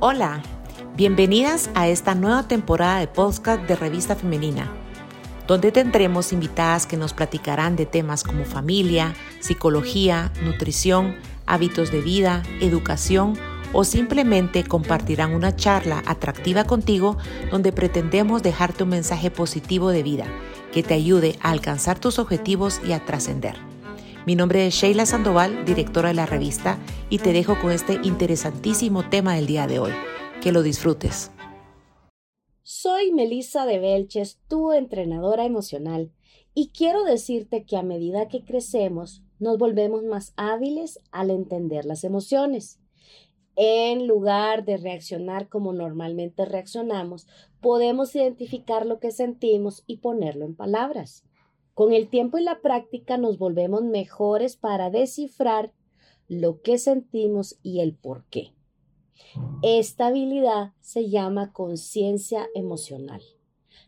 Hola, bienvenidas a esta nueva temporada de podcast de Revista Femenina, donde tendremos invitadas que nos platicarán de temas como familia, psicología, nutrición, hábitos de vida, educación o simplemente compartirán una charla atractiva contigo donde pretendemos dejarte un mensaje positivo de vida que te ayude a alcanzar tus objetivos y a trascender. Mi nombre es Sheila Sandoval, directora de la revista, y te dejo con este interesantísimo tema del día de hoy. Que lo disfrutes. Soy Melissa de Belches, tu entrenadora emocional, y quiero decirte que a medida que crecemos, nos volvemos más hábiles al entender las emociones. En lugar de reaccionar como normalmente reaccionamos, podemos identificar lo que sentimos y ponerlo en palabras. Con el tiempo y la práctica nos volvemos mejores para descifrar lo que sentimos y el por qué. Esta habilidad se llama conciencia emocional.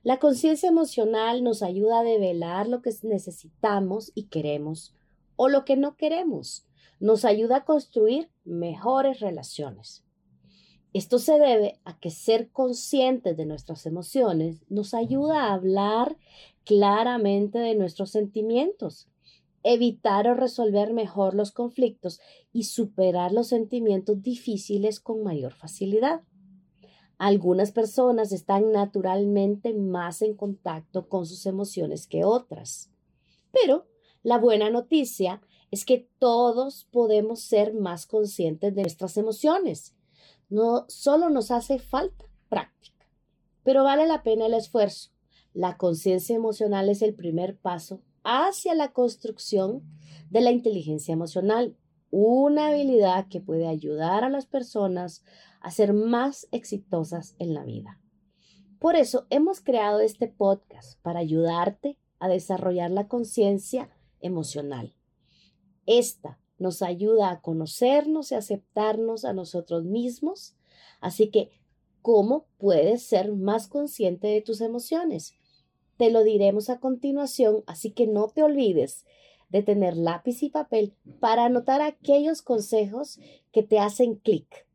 La conciencia emocional nos ayuda a develar lo que necesitamos y queremos o lo que no queremos. Nos ayuda a construir mejores relaciones. Esto se debe a que ser conscientes de nuestras emociones nos ayuda a hablar claramente de nuestros sentimientos, evitar o resolver mejor los conflictos y superar los sentimientos difíciles con mayor facilidad. Algunas personas están naturalmente más en contacto con sus emociones que otras. Pero la buena noticia es que todos podemos ser más conscientes de nuestras emociones no solo nos hace falta práctica, pero vale la pena el esfuerzo. La conciencia emocional es el primer paso hacia la construcción de la inteligencia emocional, una habilidad que puede ayudar a las personas a ser más exitosas en la vida. Por eso hemos creado este podcast para ayudarte a desarrollar la conciencia emocional. Esta nos ayuda a conocernos y aceptarnos a nosotros mismos. Así que, ¿cómo puedes ser más consciente de tus emociones? Te lo diremos a continuación, así que no te olvides de tener lápiz y papel para anotar aquellos consejos que te hacen clic.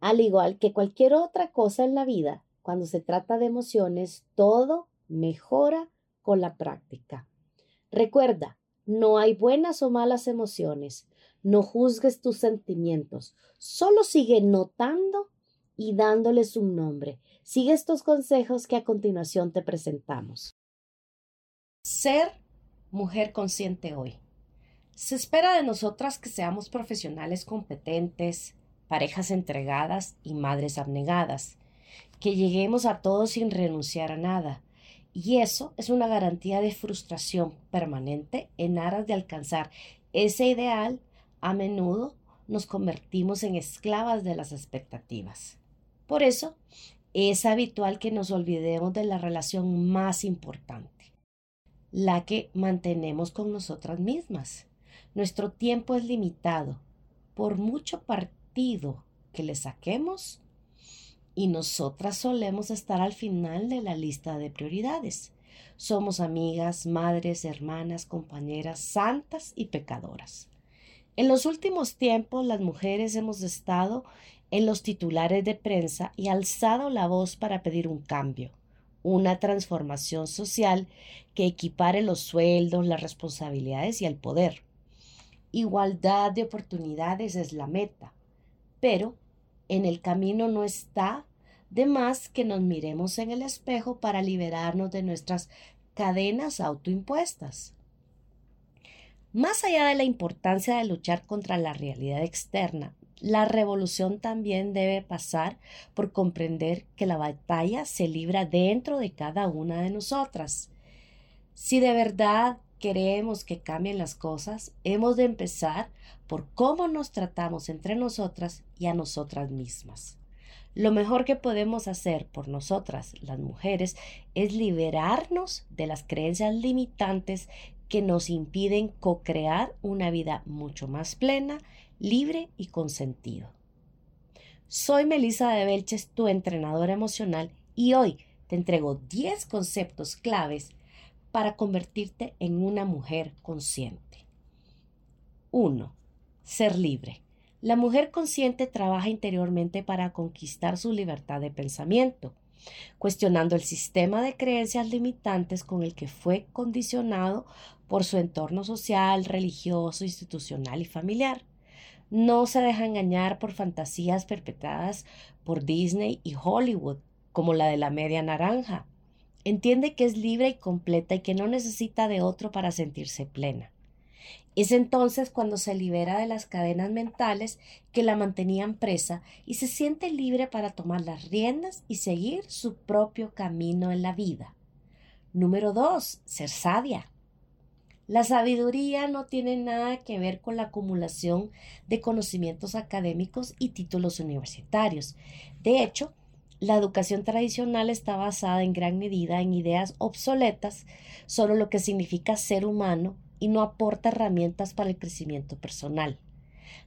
Al igual que cualquier otra cosa en la vida, cuando se trata de emociones, todo mejora con la práctica. Recuerda, no hay buenas o malas emociones, no juzgues tus sentimientos, solo sigue notando y dándoles un nombre. Sigue estos consejos que a continuación te presentamos. Ser mujer consciente hoy. Se espera de nosotras que seamos profesionales competentes, parejas entregadas y madres abnegadas, que lleguemos a todo sin renunciar a nada. Y eso es una garantía de frustración permanente en aras de alcanzar ese ideal a menudo nos convertimos en esclavas de las expectativas. Por eso, es habitual que nos olvidemos de la relación más importante, la que mantenemos con nosotras mismas. Nuestro tiempo es limitado, por mucho partido que le saquemos, y nosotras solemos estar al final de la lista de prioridades. Somos amigas, madres, hermanas, compañeras, santas y pecadoras. En los últimos tiempos las mujeres hemos estado en los titulares de prensa y alzado la voz para pedir un cambio, una transformación social que equipare los sueldos, las responsabilidades y el poder. Igualdad de oportunidades es la meta, pero en el camino no está de más que nos miremos en el espejo para liberarnos de nuestras cadenas autoimpuestas. Más allá de la importancia de luchar contra la realidad externa, la revolución también debe pasar por comprender que la batalla se libra dentro de cada una de nosotras. Si de verdad queremos que cambien las cosas, hemos de empezar por cómo nos tratamos entre nosotras y a nosotras mismas. Lo mejor que podemos hacer por nosotras, las mujeres, es liberarnos de las creencias limitantes que nos impiden co-crear una vida mucho más plena, libre y con sentido. Soy Melissa de Belches, tu entrenadora emocional, y hoy te entrego 10 conceptos claves para convertirte en una mujer consciente. 1. Ser libre. La mujer consciente trabaja interiormente para conquistar su libertad de pensamiento, cuestionando el sistema de creencias limitantes con el que fue condicionado por su entorno social, religioso, institucional y familiar. No se deja engañar por fantasías perpetradas por Disney y Hollywood, como la de la media naranja. Entiende que es libre y completa y que no necesita de otro para sentirse plena. Es entonces cuando se libera de las cadenas mentales que la mantenían presa y se siente libre para tomar las riendas y seguir su propio camino en la vida. Número 2. Ser sabia. La sabiduría no tiene nada que ver con la acumulación de conocimientos académicos y títulos universitarios. De hecho, la educación tradicional está basada en gran medida en ideas obsoletas sobre lo que significa ser humano y no aporta herramientas para el crecimiento personal.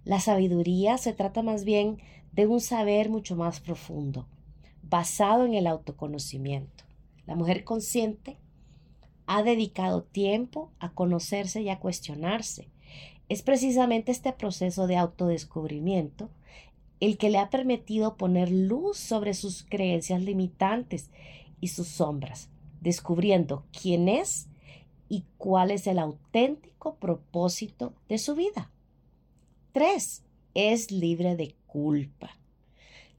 La sabiduría se trata más bien de un saber mucho más profundo, basado en el autoconocimiento. La mujer consciente ha dedicado tiempo a conocerse y a cuestionarse. Es precisamente este proceso de autodescubrimiento el que le ha permitido poner luz sobre sus creencias limitantes y sus sombras, descubriendo quién es y cuál es el auténtico propósito de su vida. 3. Es libre de culpa.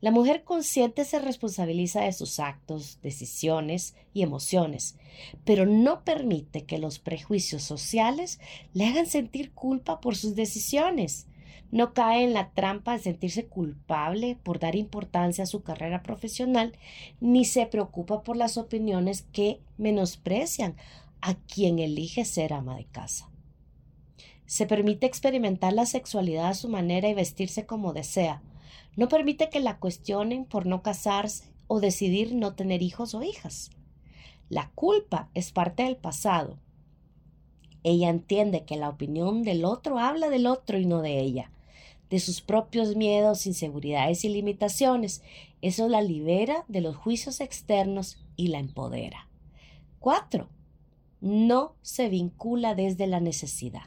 La mujer consciente se responsabiliza de sus actos, decisiones y emociones, pero no permite que los prejuicios sociales le hagan sentir culpa por sus decisiones. No cae en la trampa de sentirse culpable por dar importancia a su carrera profesional, ni se preocupa por las opiniones que menosprecian a quien elige ser ama de casa. Se permite experimentar la sexualidad a su manera y vestirse como desea. No permite que la cuestionen por no casarse o decidir no tener hijos o hijas. La culpa es parte del pasado. Ella entiende que la opinión del otro habla del otro y no de ella, de sus propios miedos, inseguridades y limitaciones. Eso la libera de los juicios externos y la empodera. 4 no se vincula desde la necesidad.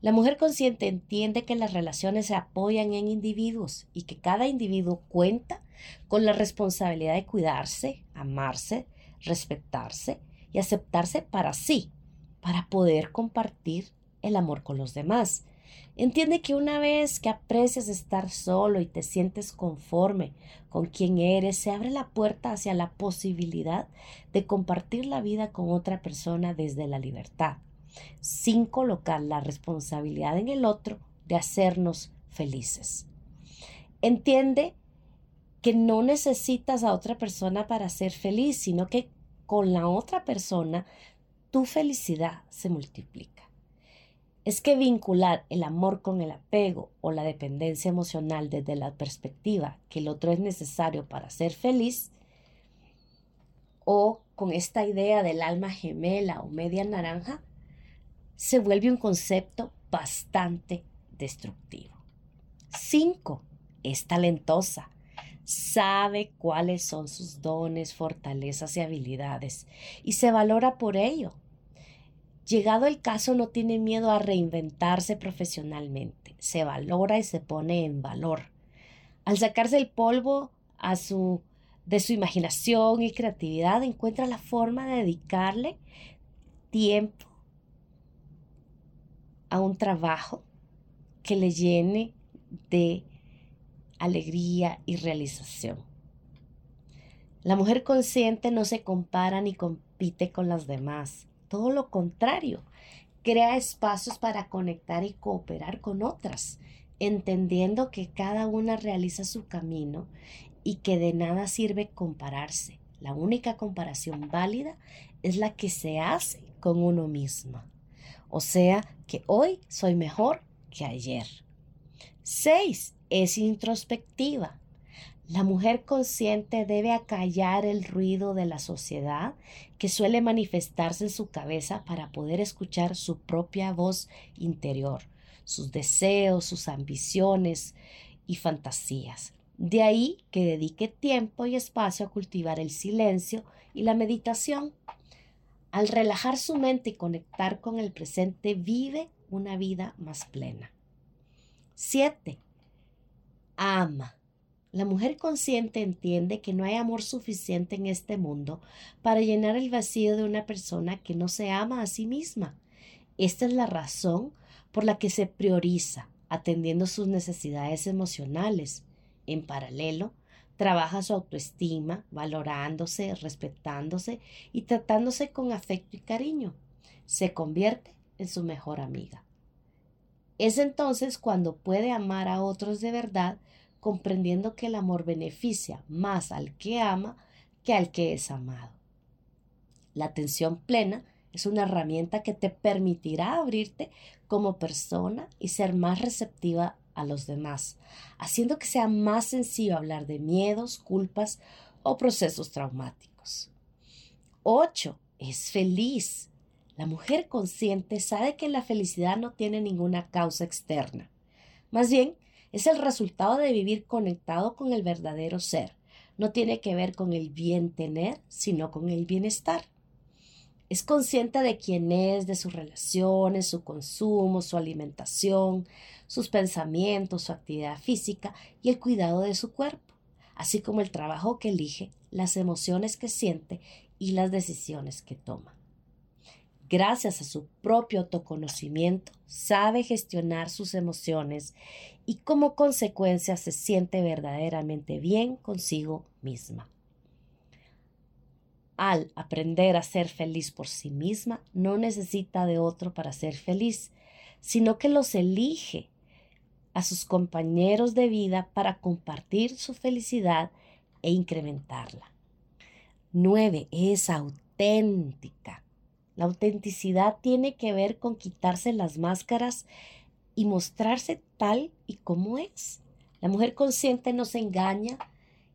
La mujer consciente entiende que las relaciones se apoyan en individuos y que cada individuo cuenta con la responsabilidad de cuidarse, amarse, respetarse y aceptarse para sí, para poder compartir el amor con los demás. Entiende que una vez que aprecias estar solo y te sientes conforme con quien eres, se abre la puerta hacia la posibilidad de compartir la vida con otra persona desde la libertad, sin colocar la responsabilidad en el otro de hacernos felices. Entiende que no necesitas a otra persona para ser feliz, sino que con la otra persona tu felicidad se multiplica es que vincular el amor con el apego o la dependencia emocional desde la perspectiva que el otro es necesario para ser feliz, o con esta idea del alma gemela o media naranja, se vuelve un concepto bastante destructivo. 5. Es talentosa. Sabe cuáles son sus dones, fortalezas y habilidades y se valora por ello Llegado el caso, no tiene miedo a reinventarse profesionalmente, se valora y se pone en valor. Al sacarse el polvo de su imaginación y creatividad, encuentra la forma de dedicarle tiempo a un trabajo que le llene de alegría y realización. La mujer consciente no se compara ni compite con las demás todo lo contrario, crea espacios para conectar y cooperar con otras, entendiendo que cada una realiza su camino y que de nada sirve compararse. La única comparación válida es la que se hace con uno mismo. O sea, que hoy soy mejor que ayer. 6. Es introspectiva. La mujer consciente debe acallar el ruido de la sociedad que suele manifestarse en su cabeza para poder escuchar su propia voz interior, sus deseos, sus ambiciones y fantasías. De ahí que dedique tiempo y espacio a cultivar el silencio y la meditación. Al relajar su mente y conectar con el presente, vive una vida más plena. 7. ama. La mujer consciente entiende que no hay amor suficiente en este mundo para llenar el vacío de una persona que no se ama a sí misma. Esta es la razón por la que se prioriza, atendiendo sus necesidades emocionales. En paralelo, trabaja su autoestima, valorándose, respetándose y tratándose con afecto y cariño. Se convierte en su mejor amiga. Es entonces cuando puede amar a otros de verdad, comprendiendo que el amor beneficia más al que ama que al que es amado. La atención plena es una herramienta que te permitirá abrirte como persona y ser más receptiva a los demás, haciendo que sea más sencillo hablar de miedos, culpas o procesos traumáticos. 8. Es feliz. La mujer consciente sabe que la felicidad no tiene ninguna causa externa. Más bien, es el resultado de vivir conectado con el verdadero ser. No tiene que ver con el bien tener, sino con el bienestar. Es consciente de quién es, de sus relaciones, su consumo, su alimentación, sus pensamientos, su actividad física y el cuidado de su cuerpo, así como el trabajo que elige, las emociones que siente y las decisiones que toma. Gracias a su propio autoconocimiento, sabe gestionar sus emociones y como consecuencia se siente verdaderamente bien consigo misma al aprender a ser feliz por sí misma, no necesita de otro para ser feliz, sino que los elige a sus compañeros de vida para compartir su felicidad e incrementarla. 9. Es auténtica. La autenticidad tiene que ver con quitarse las máscaras y mostrarse tal y como es. La mujer consciente no se engaña,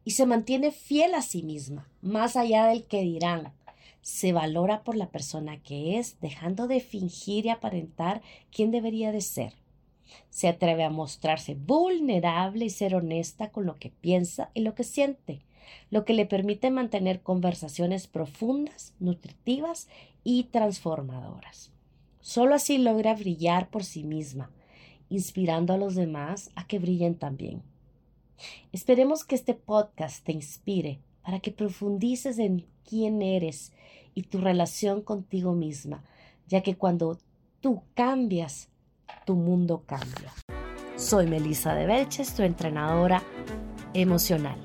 y se mantiene fiel a sí misma, más allá del que dirán. Se valora por la persona que es, dejando de fingir y aparentar quién debería de ser. Se atreve a mostrarse vulnerable y ser honesta con lo que piensa y lo que siente, lo que le permite mantener conversaciones profundas, nutritivas y transformadoras. Solo así logra brillar por sí misma, inspirando a los demás a que brillen también. Esperemos que este podcast te inspire para que profundices en quién eres y tu relación contigo misma, ya que cuando tú cambias, tu mundo cambia. Soy Melissa de Belches, tu entrenadora emocional.